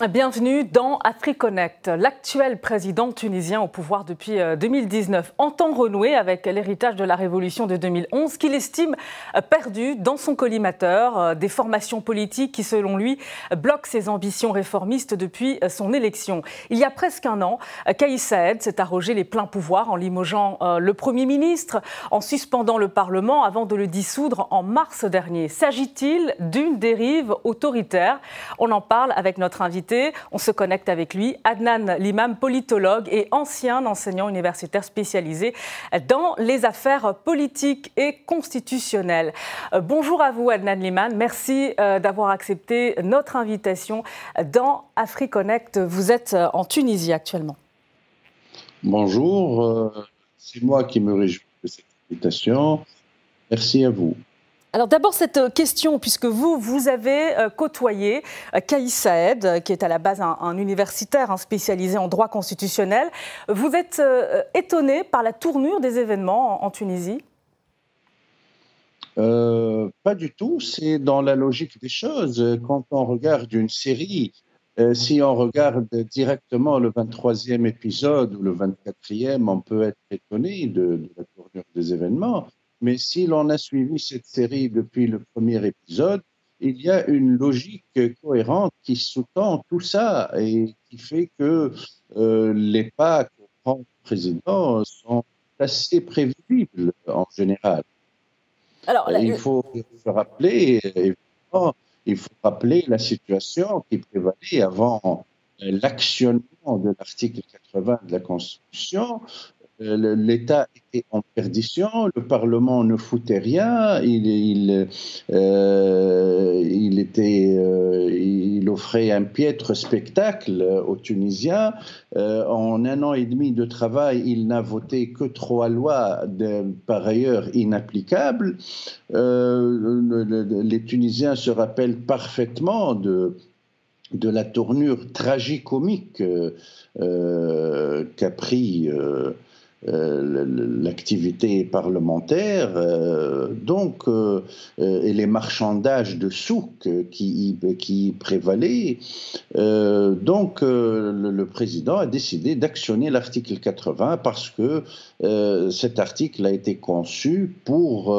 Bienvenue dans AfriConnect. L'actuel président tunisien au pouvoir depuis 2019 euh, entend renouer avec l'héritage de la révolution de 2011 qu'il estime euh, perdu dans son collimateur euh, des formations politiques qui, selon lui, bloquent ses ambitions réformistes depuis son élection. Il y a presque un an, Kaïs Saed s'est arrogé les pleins pouvoirs en limogeant le Premier ministre, en suspendant le Parlement avant de le dissoudre en mars dernier. S'agit-il d'une dérive autoritaire? On en parle avec notre invité on se connecte avec lui, Adnan Limam, politologue et ancien enseignant universitaire spécialisé dans les affaires politiques et constitutionnelles. Euh, bonjour à vous, Adnan Limam. Merci euh, d'avoir accepté notre invitation dans AfriConnect. Vous êtes euh, en Tunisie actuellement. Bonjour, c'est moi qui me réjouis de cette invitation. Merci à vous. Alors d'abord cette euh, question, puisque vous, vous avez euh, côtoyé euh, Kaïs Saed, qui est à la base un, universitaire hein, spécialisé en droit constitutionnel. Vous êtes étonné par la tournure des événements en, Tunisie? Pas du tout, c'est dans la logique des choses. Quand on regarde une série, si on regarde directement le 23e épisode ou le 24e, on peut être étonné de la tournure des événements. Mais si l'on a suivi cette série depuis le premier épisode, il y a une logique cohérente qui sous-tend tout ça et qui fait que euh, les pas que prend le président sont assez prévisibles en général. Alors, il faut se rappeler, évidemment, il faut rappeler la situation qui prévalait avant l'actionnement de l'article 80 de la Constitution, euh, l'État était en perdition, le Parlement ne foutait rien, il, euh, était, euh, il offrait un piètre spectacle aux Tunisiens. en un an et demi de travail, il n'a voté que trois lois, par ailleurs inapplicables. les Tunisiens se rappellent parfaitement de la tournure tragicomique qu'a pris euh, l'activité parlementaire, euh, donc, euh, et les marchandages de souk qui, qui prévalaient. donc, le, président a décidé d'actionner l'article 80 parce que cet article a été conçu pour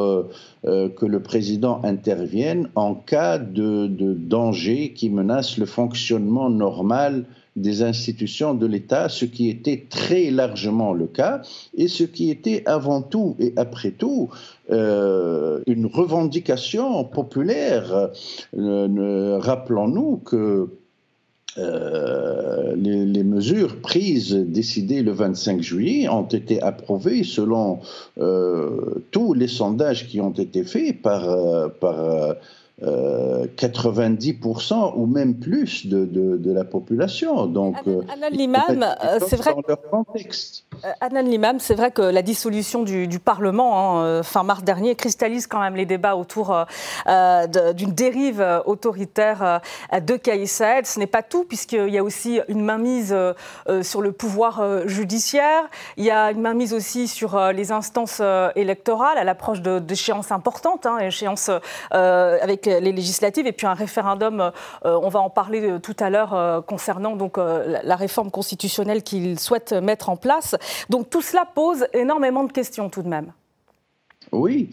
que le président intervienne en cas de, de danger qui menace le fonctionnement normal des institutions de l'État, ce qui était très largement le cas, et ce qui était avant tout et après tout euh, une revendication populaire. Euh, rappelons-nous que euh, les, mesures prises, décidées le 25 juillet, ont été approuvées selon tous les sondages qui ont été faits par, par 90% euh, ou même plus de, de, la population. Donc, Anan euh, Limam, euh, c'est vrai. Leur contexte. Anan Limam, c'est vrai que la dissolution du, du Parlement hein, fin mars dernier cristallise quand même les débats autour d'une dérive autoritaire de Kais. Ce n'est pas tout, puisqu'il y a aussi une mainmise sur le pouvoir judiciaire. Il y a une mainmise aussi sur les instances électorales à l'approche d'échéances importantes, hein, échéances avec les législatives et puis un référendum, euh, on va en parler euh, tout à l'heure euh, concernant donc la réforme constitutionnelle qu'il souhaite mettre en place. Donc tout cela pose énormément de questions tout de même. Oui,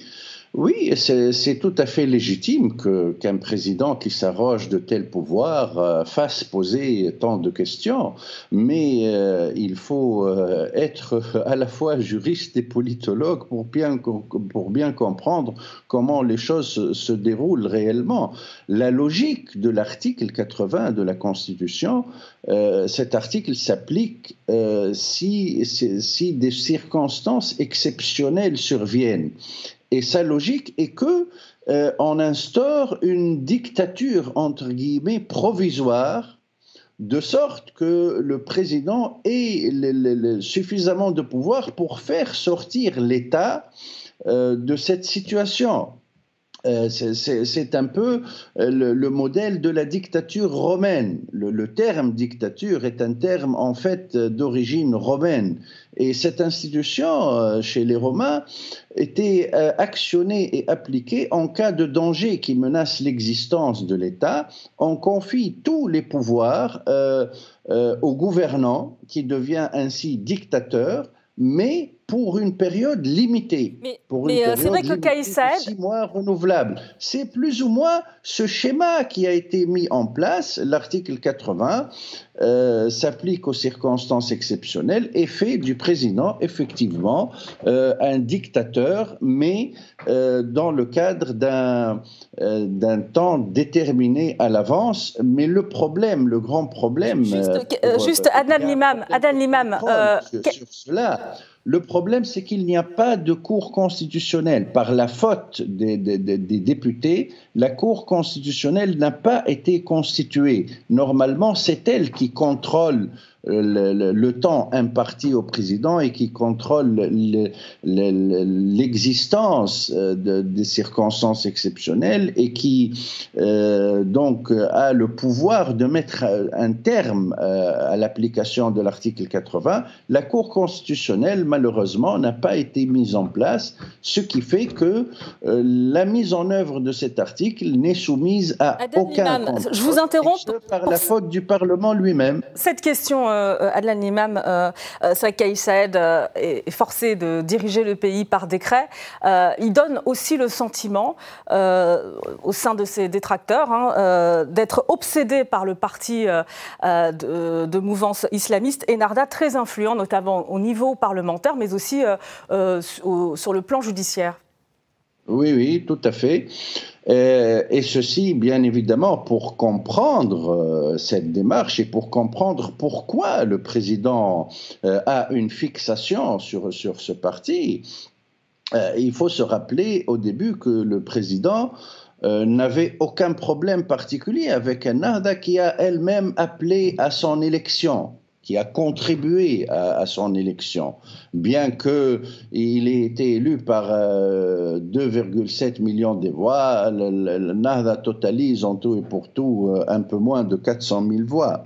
oui, c'est tout à fait légitime qu'un président qui s'arroge de tels pouvoirs euh, fasse poser tant de questions, mais euh, il faut euh, être à la fois juriste et politologue pour bien, comprendre comment les choses se déroulent réellement. La logique de l'article 80 de la Constitution, cet article s'applique si des circonstances exceptionnelles surviennent. Et sa logique est que euh, on instaure une dictature entre guillemets provisoire, de sorte que le président ait suffisamment de pouvoir pour faire sortir l'État euh, de cette situation. Euh, c'est un peu euh, le, modèle de la dictature romaine. Le, terme dictature est un terme en fait d'origine romaine. Et cette institution, euh, chez les Romains, était actionnée et appliquée en cas de danger qui menace l'existence de l'État. On confie tous les pouvoirs au gouvernant, qui devient ainsi dictateur, mais pour une période limitée. Mais, euh, c'est vrai que le Six mois. C'est plus ou moins ce schéma qui a été mis en place. L'article 80 euh, s'applique aux circonstances exceptionnelles et fait du président, effectivement, euh, un dictateur, mais dans le cadre d'un d'un temps déterminé à l'avance. Mais le problème, le grand problème. Juste, juste Adnan Limam, Adnan Limam. sur cela, le problème, c'est qu'il n'y a pas de Cour constitutionnelle. Par la faute des, députés, la Cour constitutionnelle n'a pas été constituée. Normalement, c'est elle qui contrôle le, temps imparti au président et qui contrôle l'existence euh, des circonstances exceptionnelles et qui euh, donc a le pouvoir de mettre un terme euh, à l'application de l'article 80. La Cour constitutionnelle, malheureusement, n'a pas été mise en place, ce qui fait que la mise en œuvre de cet article n'est soumise à aucun contrôle. Je vous interromps. Par la faute du Parlement lui-même. Cette question Adlan Imam, euh, euh, Saïd Saed est forcé de diriger le pays par décret. il donne aussi le sentiment, au sein de ses détracteurs, hein, d'être obsédé par le parti de, mouvance islamiste et Narda très influent, notamment au niveau parlementaire, mais aussi sur le plan judiciaire. Oui, oui, tout à fait. Euh, et ceci, bien évidemment, pour comprendre euh, cette démarche et pour comprendre pourquoi le président euh, a une fixation sur, sur ce parti, il faut se rappeler au début que le président n'avait aucun problème particulier avec un Nahda qui a elle-même appelé à son élection qui a contribué à, son élection, bien qu'il ait été élu par 2,7 euh, millions de voix, le, Nahda totalise en tout et pour tout euh, un peu moins de 400 000 voix.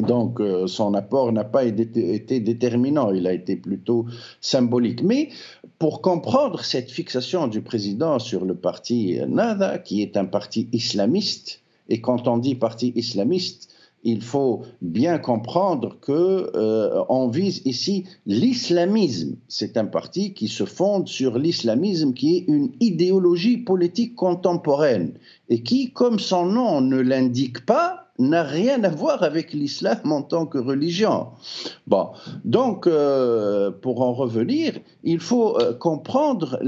Donc euh, son apport n'a pas été, déterminant, il a été plutôt symbolique. Mais pour comprendre cette fixation du président sur le parti Nahda, qui est un parti islamiste, et quand on dit parti islamiste, il faut bien comprendre que euh, on vise ici l'islamisme. C'est un parti qui se fonde sur l'islamisme, qui est une idéologie politique contemporaine et qui, comme son nom ne l'indique pas, n'a rien à voir avec l'islam en tant que religion. Bon, donc, euh, pour en revenir, il faut euh, comprendre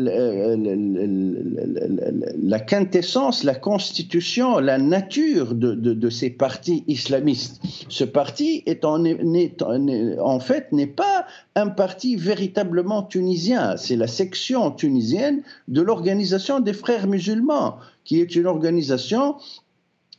la quintessence, la constitution, la nature de, ces partis islamistes. Ce parti est en, en fait n'est pas un parti véritablement tunisien, c'est la section tunisienne de l'organisation des frères musulmans, qui est une organisation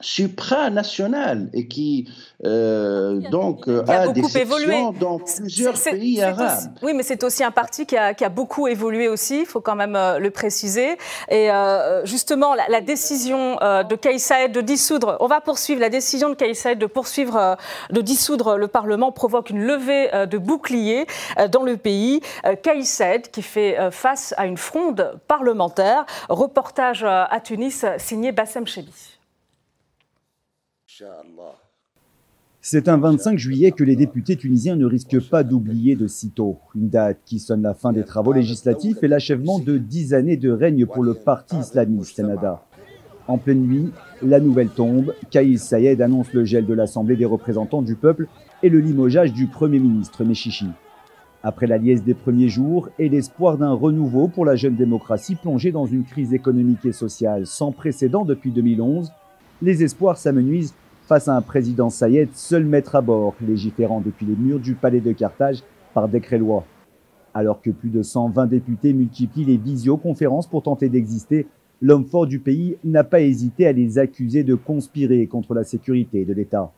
supranational et qui euh, donc a, des sections dans plusieurs pays arabes. oui, mais c'est aussi un parti qui a, beaucoup évolué aussi, il faut quand même euh, le préciser. Et euh, justement, la, décision de Kais de dissoudre, on va poursuivre, la décision de Kais de poursuivre, de dissoudre le Parlement provoque une levée de boucliers dans le pays. Kais qui fait face à une fronde parlementaire. Reportage à Tunis signé Bassem Chebi. C'est un 25 juillet que les députés tunisiens ne risquent pas d'oublier de sitôt. Une date qui sonne la fin des travaux législatifs et l'achèvement de dix années de règne pour le parti islamiste Nada. En pleine nuit, la nouvelle tombe. Kaïs Sayed annonce le gel de l'Assemblée des représentants du peuple et le limogeage du Premier ministre Meshichi. Après la liesse des premiers jours et l'espoir d'un renouveau pour la jeune démocratie plongée dans une crise économique et sociale sans précédent depuis 2011, les espoirs s'amenuisent face à un président Sayed seul maître à bord, légiférant depuis les murs du palais de Carthage par décret-loi. Alors que plus de 120 députés multiplient les visioconférences pour tenter d'exister, l'homme fort du pays n'a pas hésité à les accuser de conspirer contre la sécurité de l'État.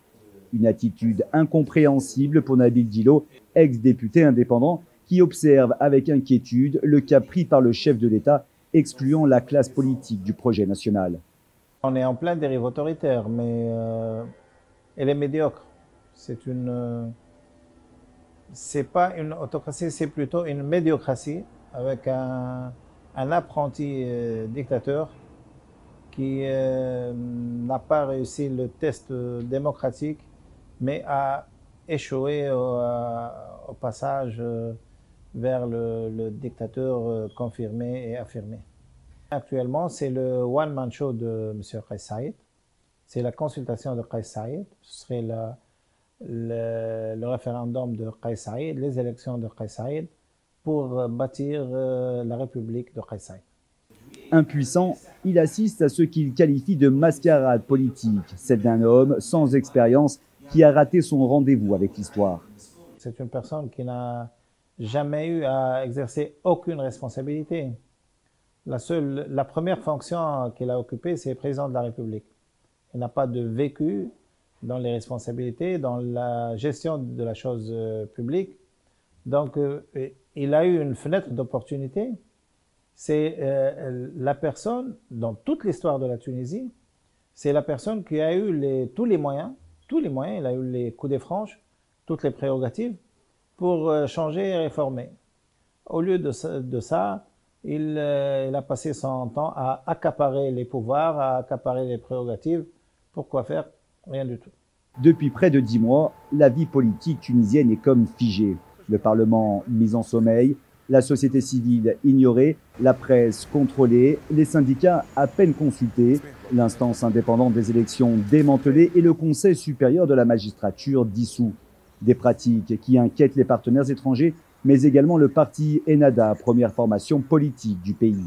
Une attitude incompréhensible pour Nabil Dilo, ex-député indépendant, qui observe avec inquiétude le cas pris par le chef de l'État excluant la classe politique du projet national. On est en plein dérive autoritaire, mais euh, elle est médiocre. C'est une, euh, c'est pas une autocratie, c'est plutôt une médiocratie avec un, apprenti euh, dictateur qui n'a pas réussi le test démocratique, mais a échoué au, passage vers le dictateur confirmé et affirmé. Actuellement, c'est le one-man show de M. Qais Saïd. C'est la consultation de Qais Saïd. Ce serait la, le, le, référendum de Qais Saïd, les élections de Qais Saïd pour bâtir euh, la République de Qais Saïd. Impuissant, il assiste à ce qu'il qualifie de mascarade politique, celle d'un homme sans expérience qui a raté son rendez-vous avec l'histoire. C'est une personne qui n'a jamais eu à exercer aucune responsabilité. La, seule, la première fonction qu'il a occupée, c'est président de la République. Il n'a pas de vécu dans les responsabilités, dans la gestion de la chose euh, publique. Donc, euh, il a eu une fenêtre d'opportunité. C'est euh, la personne, dans toute l'histoire de la Tunisie, c'est la personne qui a eu tous les moyens, tous les moyens, il a eu les coups des franches, toutes les prérogatives pour changer et réformer. Au lieu de ça, il, euh, il, a passé son temps à accaparer les pouvoirs, à accaparer les prérogatives. Pourquoi faire? Rien du tout. Depuis près de dix mois, la vie politique tunisienne est comme figée. Le Parlement mis en sommeil, la société civile ignorée, la presse contrôlée, les syndicats à peine consultés, l'instance indépendante des élections démantelée et le Conseil supérieur de la magistrature dissous. Des pratiques qui inquiètent les partenaires étrangers mais également le parti Enada, première formation politique du pays.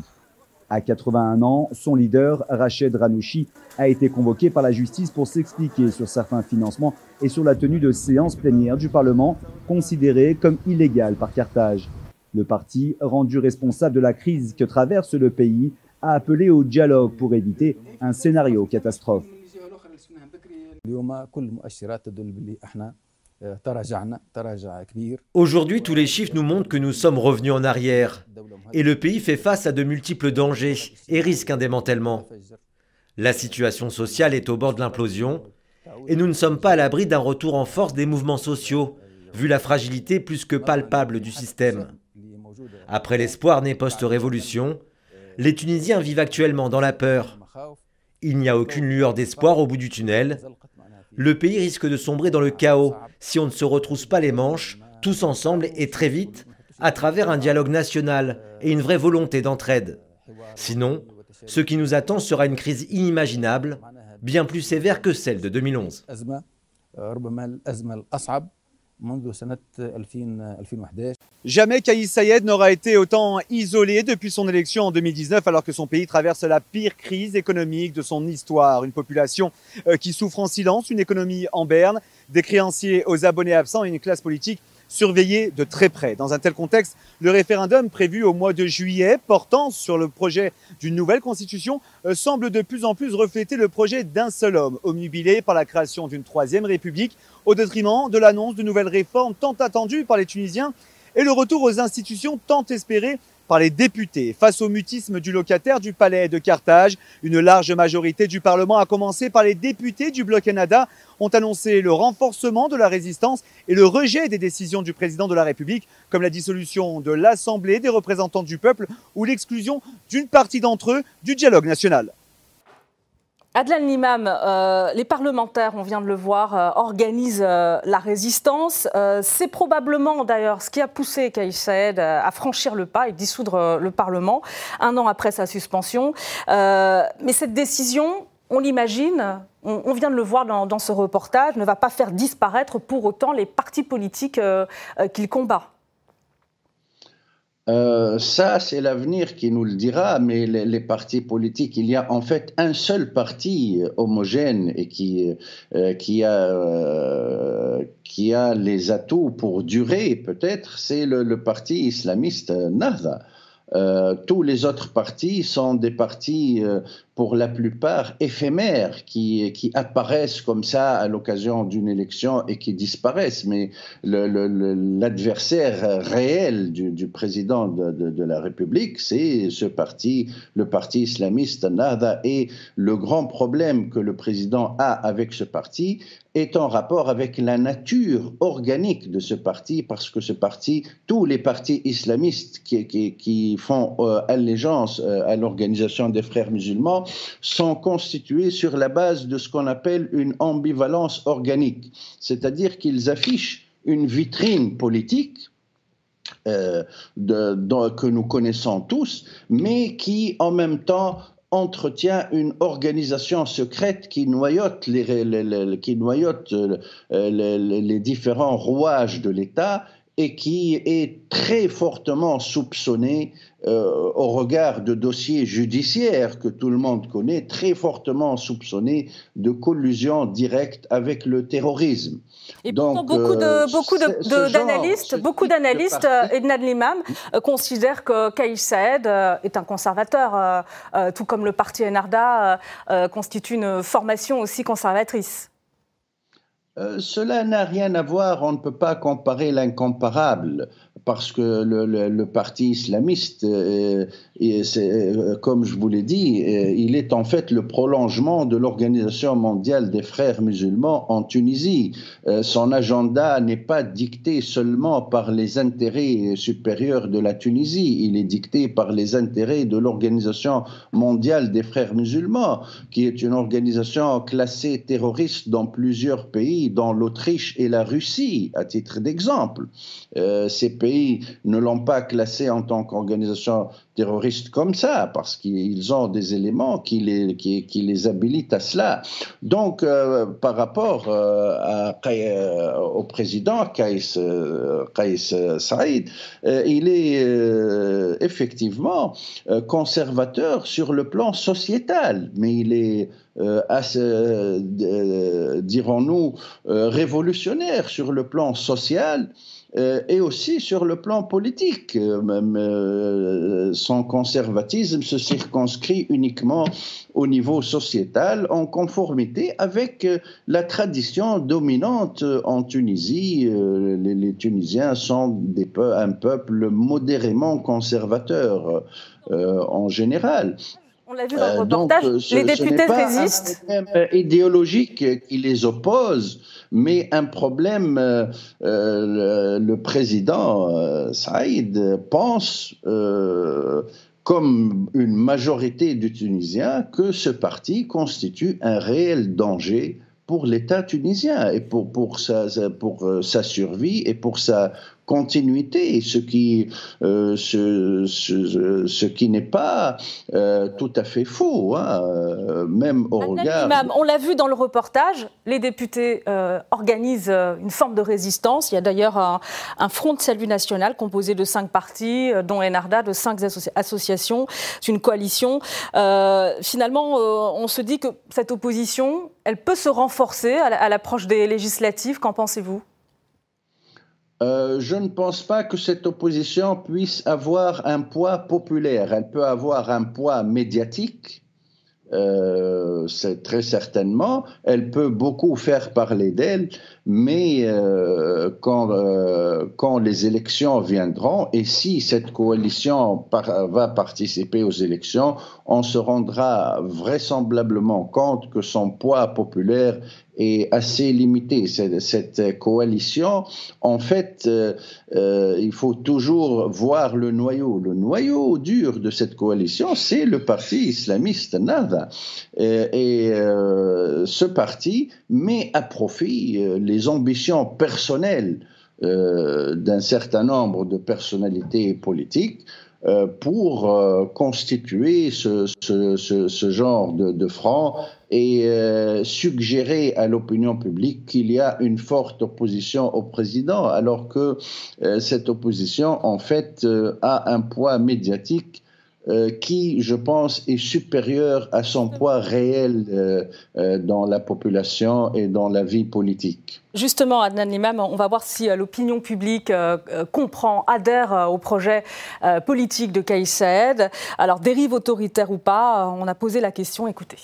À 81 ans, son leader, Rached Ranouchi, a été convoqué par la justice pour s'expliquer sur certains financements et sur la tenue de séances plénières du Parlement, considérées comme illégales par Carthage. Le parti, rendu responsable de la crise que traverse le pays, a appelé au dialogue pour éviter un scénario catastrophe. Aujourd'hui, tous les chiffres nous montrent que nous sommes revenus en arrière et le pays fait face à de multiples dangers et risque un démantèlement. La situation sociale est au bord de l'implosion et nous ne sommes pas à l'abri d'un retour en force des mouvements sociaux, vu la fragilité plus que palpable du système. Après l'espoir né post-révolution, les Tunisiens vivent actuellement dans la peur. Il n'y a aucune lueur d'espoir au bout du tunnel le pays risque de sombrer dans le chaos si on ne se retrousse pas les manches, tous ensemble et très vite, à travers un dialogue national et une vraie volonté d'entraide. Sinon, ce qui nous attend sera une crise inimaginable, bien plus sévère que celle de 2011. Jamais Kais Sayed n'aura été autant isolé depuis son élection en 2019 alors que son pays traverse la pire crise économique de son histoire. Une population euh, qui souffre en silence, une économie en berne, des créanciers aux abonnés absents et une classe politique surveillée de très près. Dans un tel contexte, le référendum prévu au mois de juillet portant sur le projet d'une nouvelle constitution euh, semble de plus en plus refléter le projet d'un seul homme, omnubilé par la création d'une troisième république au détriment de l'annonce de nouvelles réformes tant attendues par les Tunisiens et le retour aux institutions tant espérées par les députés. Face au mutisme du locataire du palais de Carthage, une large majorité du Parlement, à commencer par les députés du bloc Canada, ont annoncé le renforcement de la résistance et le rejet des décisions du président de la République, comme la dissolution de l'Assemblée des représentants du peuple ou l'exclusion d'une partie d'entre eux du dialogue national. Adlan Limam, euh, les parlementaires, on vient de le voir, euh, organisent euh, la résistance. Euh, c'est probablement d'ailleurs ce qui a poussé Kais Saed à franchir le pas et dissoudre le Parlement un an après sa suspension. mais cette décision, on l'imagine, on, vient de le voir dans, ce reportage, ne va pas faire disparaître pour autant les partis politiques qu'il combat. Euh, ça, c'est l'avenir qui nous le dira, mais les, partis politiques, il y a en fait un seul parti homogène et qui, euh, qui, a, euh, qui a les atouts pour durer, peut-être, c'est le, le, parti islamiste Nahda. tous les autres partis sont des partis pour la plupart éphémères, qui, apparaissent comme ça à l'occasion d'une élection et qui disparaissent. Mais l'adversaire réel du, président de, la République, c'est ce parti, le parti islamiste Nada. Et le grand problème que le président a avec ce parti, est en rapport avec la nature organique de ce parti, parce que ce parti, tous les partis islamistes qui, qui, font euh, allégeance euh, à l'organisation des frères musulmans sont constitués sur la base de ce qu'on appelle une ambivalence organique, c'est-à-dire qu'ils affichent une vitrine politique euh, que nous connaissons tous, mais qui en même temps entretient une organisation secrète qui noyote les, euh, les différents rouages de l'État et qui est très fortement soupçonné euh, au regard de dossiers judiciaires que tout le monde connaît, très fortement soupçonné de collusion directe avec le terrorisme. Et Donc, beaucoup de euh, beaucoup d'analystes, beaucoup d'analystes, Edna Limam euh, considèrent que Kaïs Saed est un conservateur, tout comme le parti Enarda constitue une formation aussi conservatrice. Cela n'a rien à voir, on ne peut pas comparer l'incomparable parce que le, parti islamiste, euh, euh, comme je vous l'ai dit, euh, il est en fait le prolongement de l'Organisation mondiale des frères musulmans en Tunisie. son agenda n'est pas dicté seulement par les intérêts supérieurs de la Tunisie, il est dicté par les intérêts de l'Organisation mondiale des frères musulmans, qui est une organisation classée terroriste dans plusieurs pays, dont l'Autriche et la Russie, à titre d'exemple. ces pays ne l'ont pas classé en tant qu'organisation terroriste comme ça, parce qu'ils ont des éléments qui les, qui, les habilitent à cela. Donc, euh, par rapport euh, euh, au président Kais, Saïd, il est effectivement conservateur sur le plan sociétal, mais il est dirons-nous, révolutionnaire sur le plan social et aussi sur le plan politique. Euh, euh, son conservatisme se circonscrit uniquement au niveau sociétal en conformité avec la tradition dominante en Tunisie. Les, Tunisiens sont un peuple modérément conservateur en général. On l'a vu dans le reportage, les députés résistent. Un problème idéologique qui les oppose mais un problème, euh, euh, le, président euh, Saïd pense, comme une majorité de Tunisiens, que ce parti constitue un réel danger pour l'État tunisien et pour, pour, sa, pour sa survie et pour sa continuité, ce qui, euh, ce, ce, qui n'est pas euh, tout à fait faux, hein, euh, même au regard. on l'a vu dans le reportage, les députés organisent une forme de résistance. Il y a d'ailleurs un, front de salut national composé de cinq partis, dont Enarda, de cinq associations. C'est une coalition. finalement, on se dit que cette opposition, elle peut se renforcer à l'approche des législatives. Qu'en pensez-vous? Euh, je ne pense pas que cette opposition puisse avoir un poids populaire. Elle peut avoir un poids médiatique, euh, c'est très certainement. Elle peut beaucoup faire parler d'elle, mais euh, quand, quand les élections viendront, et si cette coalition va participer aux élections, on se rendra vraisemblablement compte que son poids populaire est assez limité. Cette, coalition, en fait, euh, euh, il faut toujours voir le noyau. Le noyau dur de cette coalition, c'est le parti islamiste Nada. Et, euh, ce parti met à profit les ambitions personnelles d'un certain nombre de personnalités politiques euh, pour euh, constituer ce, genre de, de front et euh, suggérer à l'opinion publique qu'il y a une forte opposition au président, alors que cette opposition, en fait, a un poids médiatique euh, qui, je pense, est supérieur à son poids réel euh, euh, dans la population et dans la vie politique. Justement, Adnan Limam, on va voir si l'opinion publique comprend, adhère au projet politique de Kais Saed. Alors, dérive autoritaire ou pas, on a posé la question, écoutez.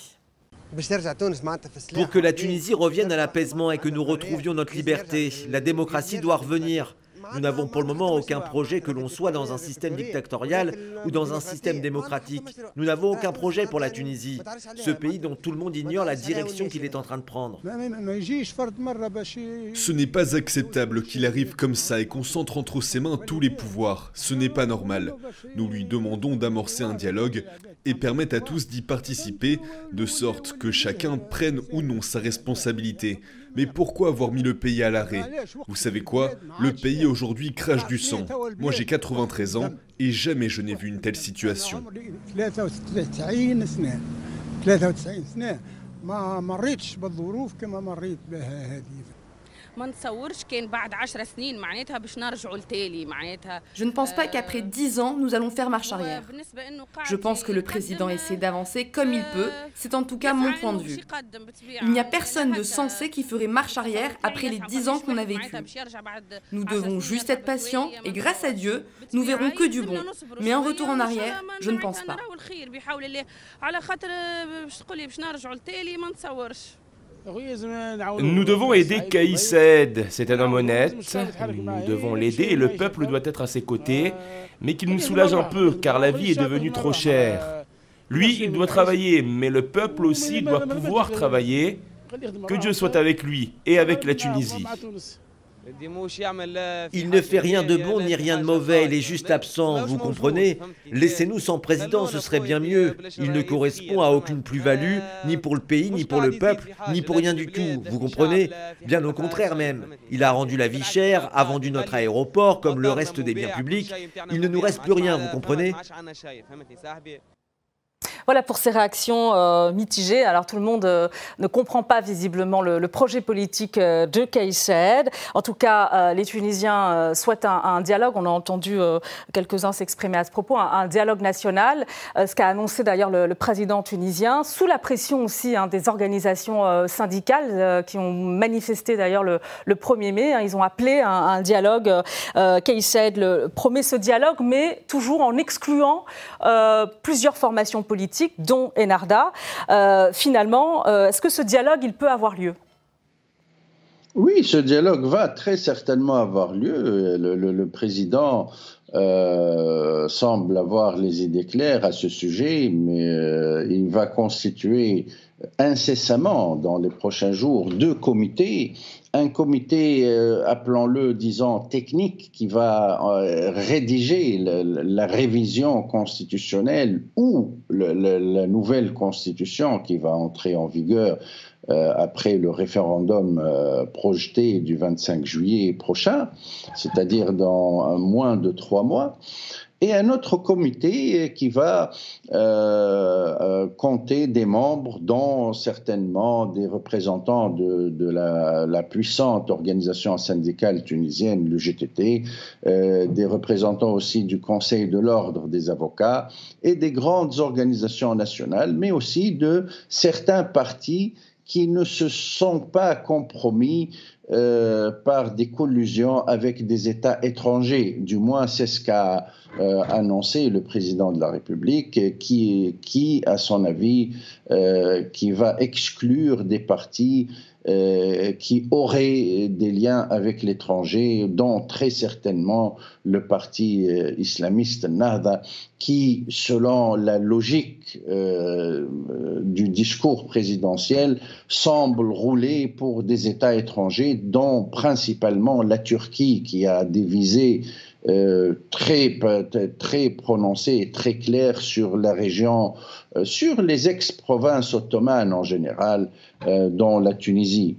Pour que la Tunisie revienne à l'apaisement et que nous retrouvions notre liberté, la démocratie doit revenir. Nous n'avons pour le moment aucun projet que l'on soit dans un système dictatorial ou dans un système démocratique. Nous n'avons aucun projet pour la Tunisie, ce pays dont tout le monde ignore la direction qu'il est en train de prendre. Ce n'est pas acceptable qu'il arrive comme ça et concentre entre ses mains tous les pouvoirs. Ce n'est pas normal. Nous lui demandons d'amorcer un dialogue et permettre à tous d'y participer, de sorte que chacun prenne ou non sa responsabilité. Mais pourquoi avoir mis le pays à l'arrêt Vous savez quoi Le pays aujourd'hui crache du sang. Moi j'ai 93 ans et jamais je n'ai vu une telle situation. Je ne pense pas qu'après dix ans, nous allons faire marche arrière. Je pense que le président essaie d'avancer comme il peut. C'est en tout cas mon point de vue. Il n'y a personne de sensé qui ferait marche arrière après les dix ans qu'on a vécu. Nous devons juste être patients et grâce à Dieu, nous verrons que du bon. Mais un retour en arrière, je ne pense pas. Nous devons aider Kaïsed, c'est un homme honnête, nous devons l'aider et le peuple doit être à ses côtés, mais qu'il nous soulage un peu car la vie est devenue trop chère. Lui, il doit travailler, mais le peuple aussi doit pouvoir travailler. Que Dieu soit avec lui et avec la Tunisie. Il ne fait rien de bon ni rien de mauvais, il est juste absent, vous comprenez Laissez-nous sans président, ce serait bien mieux. Il ne correspond à aucune plus-value, ni pour le pays, ni pour le peuple, ni pour rien du tout, vous comprenez Bien au contraire même. Il a rendu la vie chère, a vendu notre aéroport, comme le reste des biens publics. Il ne nous reste plus rien, vous comprenez voilà pour ces réactions euh, mitigées. Alors tout le monde euh, ne comprend pas visiblement le, projet politique euh, de Kais En tout cas, les Tunisiens souhaitent un, dialogue. On a entendu quelques-uns s'exprimer à ce propos, un, dialogue national, ce qu'a annoncé d'ailleurs le, président tunisien, sous la pression aussi hein, des organisations syndicales qui ont manifesté d'ailleurs le, 1er mai. Hein. ils ont appelé un, un dialogue. Le, promet ce dialogue, mais toujours en excluant plusieurs formations politiques dont Enarda. Euh, finalement, euh, est-ce que ce dialogue, il peut avoir lieu? Oui, ce dialogue va très certainement avoir lieu. Le, président euh, semble avoir les idées claires à ce sujet, mais il va constituer incessamment dans les prochains jours deux comités. Un comité, euh, appelons-le, disons, technique, qui va euh, rédiger la révision constitutionnelle ou la nouvelle constitution qui va entrer en vigueur euh, après le référendum projeté du 25 juillet prochain, c'est-à-dire dans moins de trois mois et un autre comité qui va euh, euh, compter des membres, dont certainement des représentants de, la, puissante organisation syndicale tunisienne, le GTT, euh, des représentants aussi du Conseil de l'ordre des avocats et des grandes organisations nationales, mais aussi de certains partis qui ne se sont pas compromis euh, par des collusions avec des États étrangers. Du moins, c'est ce qu'a euh, annoncé le président de la République, qui, qui à son avis, euh, qui va exclure des partis euh, qui aurait des liens avec l'étranger, dont très certainement le parti euh, islamiste Nahda, qui, selon la logique euh, du discours présidentiel, semble rouler pour des États étrangers, dont principalement la Turquie, qui a des visées très, très prononcées et très claires sur la région euh, sur les ex-provinces ottomanes en général, euh, dont la Tunisie.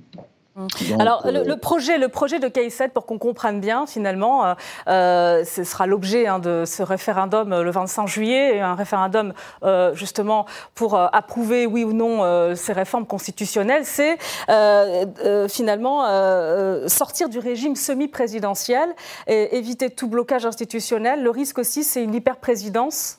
Mmh. Alors, le, euh, projet, le projet de Kayset, pour qu'on comprenne bien, finalement, ce sera l'objet hein, de ce référendum le 25 juillet, un référendum justement pour approuver, oui ou non, ces réformes constitutionnelles. C'est finalement sortir du régime semi-présidentiel et éviter tout blocage institutionnel. Le risque aussi, c'est une hyper-présidence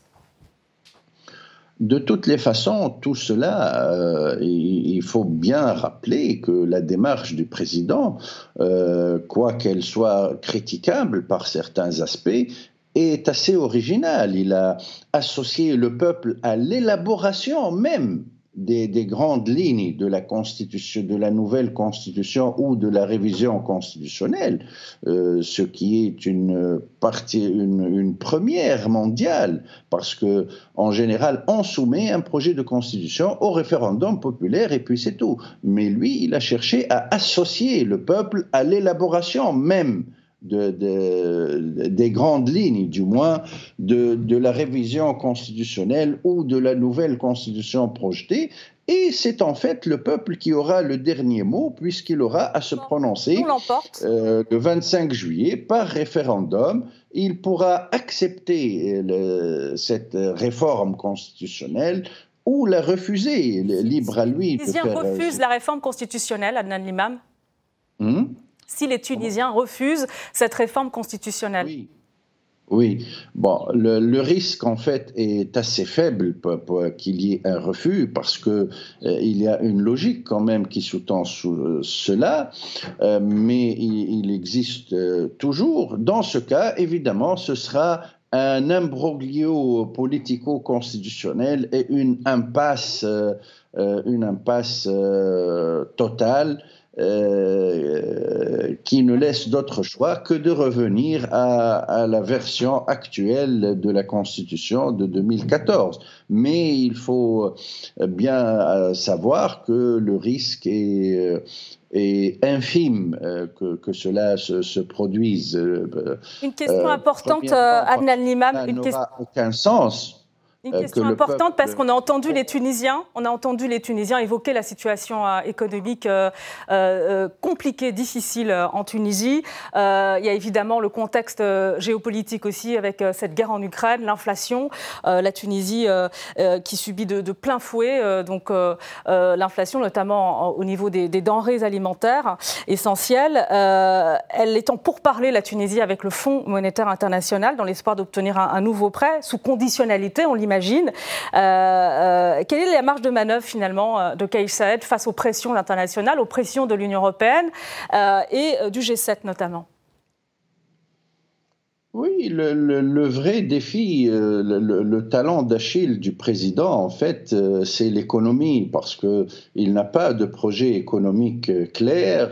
De toutes les façons, tout cela, euh, il faut bien rappeler que la démarche du président, euh, quoi soit critiquable par certains aspects, est assez originale. Il a associé le peuple à l'élaboration même des, grandes lignes de la constitution, de la nouvelle constitution ou de la révision constitutionnelle, euh, ce qui est une partie, une, première mondiale, parce que en général, on soumet un projet de constitution au référendum populaire et puis c'est tout. Mais lui, il a cherché à associer le peuple à l'élaboration même de, des grandes lignes, du moins, de, de, la révision constitutionnelle ou de la nouvelle constitution projetée. Et c'est en fait le peuple qui aura le dernier mot, puisqu'il aura à se prononcer euh, le 25 juillet par référendum. Il pourra accepter le, cette réforme constitutionnelle ou la refuser, libre à lui. de faire, refuse la réforme constitutionnelle, Adnan Limam hmm? Si les Tunisiens refusent cette réforme constitutionnelle Oui. Oui, bon, le, risque en fait est assez faible qu'il y ait un refus parce que euh, il y a une logique quand même qui sous-tend euh, cela, euh, mais il, existe toujours. Dans ce cas, évidemment, ce sera un imbroglio politico-constitutionnel et une impasse, une impasse totale euh, qui ne laisse d'autre choix que de revenir à, la version actuelle de la Constitution de 2014. Mais il faut bien euh, savoir que le risque est, euh, infime que, cela se, produise. Une question importante, Adnan Limam. Ça n'aura aucun sens une euh, question importante parce qu'on a entendu les Tunisiens, on a entendu les Tunisiens évoquer la situation euh, économique euh, compliquée, difficile en Tunisie. il y a évidemment le contexte géopolitique aussi avec cette guerre en Ukraine, l'inflation, la Tunisie qui subit de, plein fouet donc l'inflation notamment au niveau des, denrées alimentaires essentielles. elle est en pourparler la Tunisie avec le Fonds monétaire international dans l'espoir d'obtenir un, un, nouveau prêt sous conditionnalité. On Euh, euh, quelle est la marge de manœuvre finalement euh, de Kais Saed face aux pressions internationales, aux pressions de l'Union européenne et du G7 notamment? Oui, le, vrai défi, le, talent d'Achille du président, en fait, c'est l'économie, parce qu'il n'a pas de projet économique clair.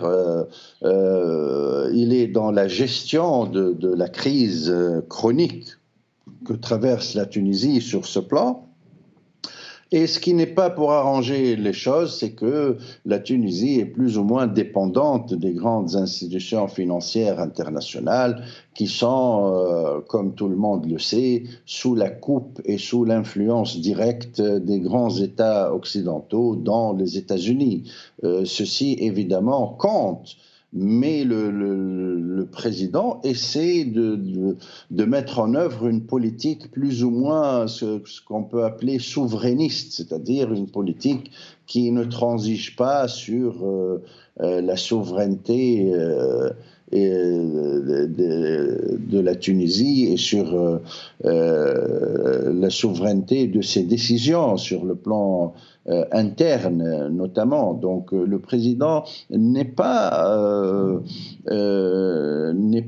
il est dans la gestion de la crise chronique que traverse la Tunisie sur ce plan. Et ce qui n'est pas pour arranger les choses, c'est que la Tunisie est plus ou moins dépendante des grandes institutions financières internationales qui sont, euh, comme tout le monde le sait, sous la coupe et sous l'influence directe des grands États occidentaux, dans les États-Unis. Euh, ceci, évidemment, compte mais le, président essaie de, de, mettre en œuvre une politique plus ou moins ce, qu'on peut appeler souverainiste, c'est-à-dire une politique qui ne transige pas sur euh, euh, la souveraineté euh, de, la Tunisie et sur la souveraineté de ses décisions sur le plan euh, interne notamment. Donc euh, le président n'est pas, euh,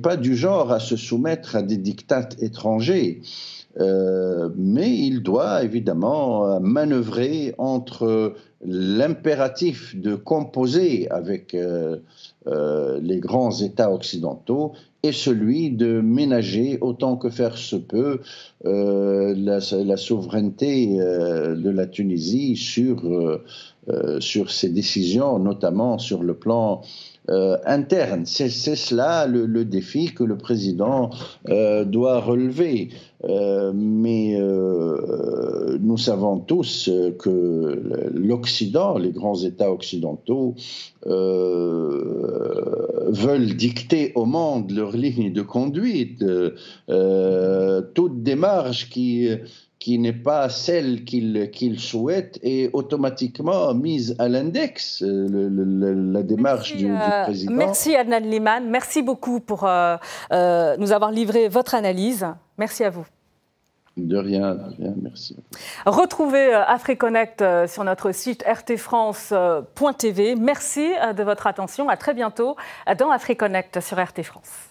pas du genre à se soumettre à des dictats étrangers. mais il doit évidemment manœuvrer entre l'impératif de composer avec les grands États occidentaux et celui de ménager autant que faire se peut euh, la, souveraineté euh, de la Tunisie sur, euh, sur ses décisions, notamment sur le plan interne. C'est cela le, défi que le président doit relever. mais nous savons tous que l'Occident, les grands États occidentaux, veulent dicter au monde leur ligne de conduite. Euh, toute démarche qui, qui n'est pas celle qu'il souhaitent est automatiquement mise à l'index, euh, la démarche du, euh, président. Merci Adnan Liman, merci beaucoup pour nous avoir livré votre analyse. Merci à vous. De rien, de rien, merci. Retrouvez AfriConnect sur notre site rtfrance.tv. Merci de votre attention. À très bientôt dans AfriConnect sur RT France.